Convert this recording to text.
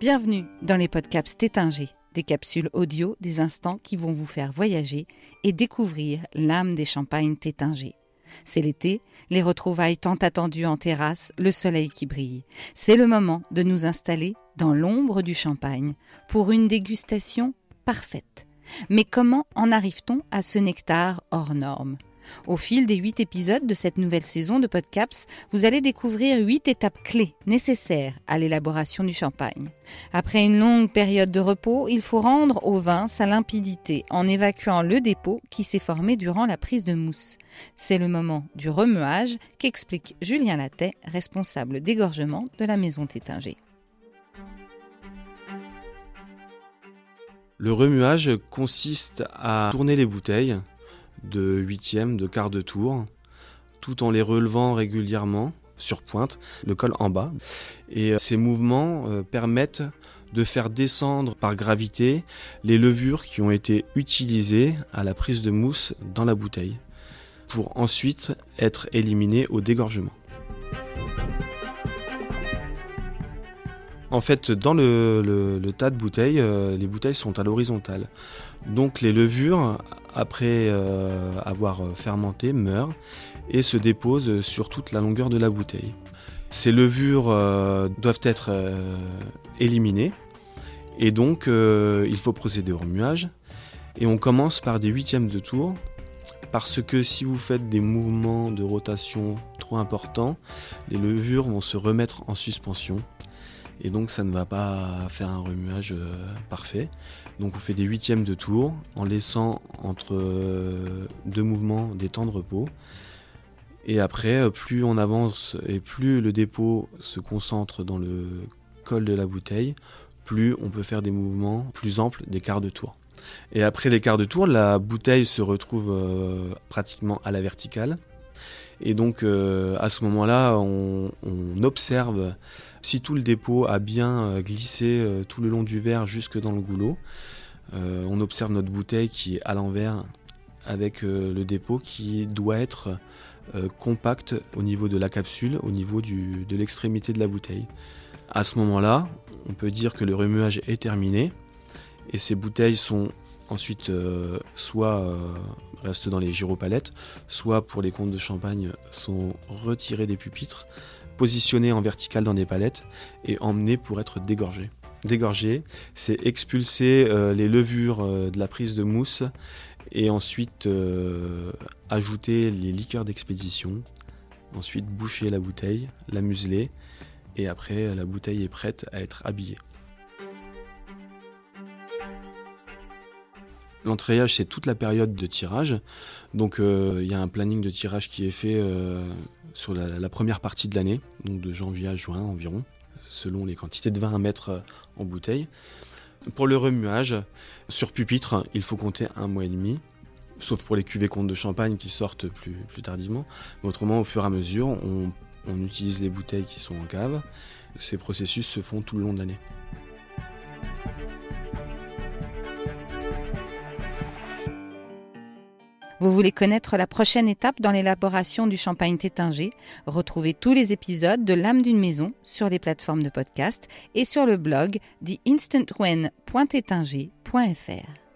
Bienvenue dans les podcasts Tétinger, des capsules audio, des instants qui vont vous faire voyager et découvrir l'âme des champagnes Tétinger. C'est l'été, les retrouvailles tant attendues en terrasse, le soleil qui brille. C'est le moment de nous installer dans l'ombre du champagne pour une dégustation parfaite. Mais comment en arrive-t-on à ce nectar hors norme? Au fil des huit épisodes de cette nouvelle saison de Podcaps, vous allez découvrir huit étapes clés nécessaires à l'élaboration du champagne. Après une longue période de repos, il faut rendre au vin sa limpidité en évacuant le dépôt qui s'est formé durant la prise de mousse. C'est le moment du remuage qu'explique Julien Latet, responsable d'égorgement de la maison Tétinger. Le remuage consiste à tourner les bouteilles de huitième, de quart de tour, tout en les relevant régulièrement sur pointe, le col en bas. Et euh, ces mouvements euh, permettent de faire descendre par gravité les levures qui ont été utilisées à la prise de mousse dans la bouteille, pour ensuite être éliminées au dégorgement. En fait, dans le, tas de bouteilles, euh, les bouteilles sont à l'horizontale. Donc les levures, après euh, avoir fermenté, meurent et se déposent sur toute la longueur de la bouteille. Ces levures euh, doivent être éliminées et donc il faut procéder au remuage. Et on commence par des huitièmes de tour parce que si vous faites des mouvements de rotation trop importants, les levures vont se remettre en suspension et donc ça ne va pas faire un remuage euh, parfait. Donc on fait des huitièmes de tour en laissant entre euh, deux mouvements des temps de repos. Et après, euh, plus on avance et plus le dépôt se concentre dans le col de la bouteille, plus on peut faire des mouvements plus amples des quarts de tour. Et après les quarts de tour, la bouteille se retrouve pratiquement à la verticale. Et donc à ce moment-là, on, observe si tout le dépôt a bien euh, glissé euh, tout le long du verre jusque dans le goulot, euh, on observe notre bouteille qui est à l'envers avec le dépôt qui doit être compact au niveau de la capsule, au niveau de l'extrémité de la bouteille. À ce moment-là, on peut dire que le remuage est terminé et ces bouteilles sont ensuite soit restent dans les gyropalettes, soit pour les comptes de champagne sont retirées des pupitres positionné en vertical dans des palettes et emmené pour être dégorgé. Dégorger, c'est expulser euh, les levures euh, de la prise de mousse et ensuite euh, ajouter les liqueurs d'expédition, ensuite boucher la bouteille, la museler et après la bouteille est prête à être habillée. L'entreillage, c'est toute la période de tirage. Donc, il y a un planning de tirage qui est fait sur la, première partie de l'année, donc de janvier à juin environ, selon les quantités de vin à mettre euh, en bouteille. Pour le remuage, sur pupitre, il faut compter un mois et demi, sauf pour les cuvées comptes de champagne qui sortent plus, tardivement. Mais autrement, au fur et à mesure, on utilise les bouteilles qui sont en cave. Ces processus se font tout le long de l'année. Vous voulez connaître la prochaine étape dans l'élaboration du champagne Tétinger Retrouvez tous les épisodes de L'âme d'une maison sur les plateformes de podcast et sur le blog theinstantwen.tétinger.fr.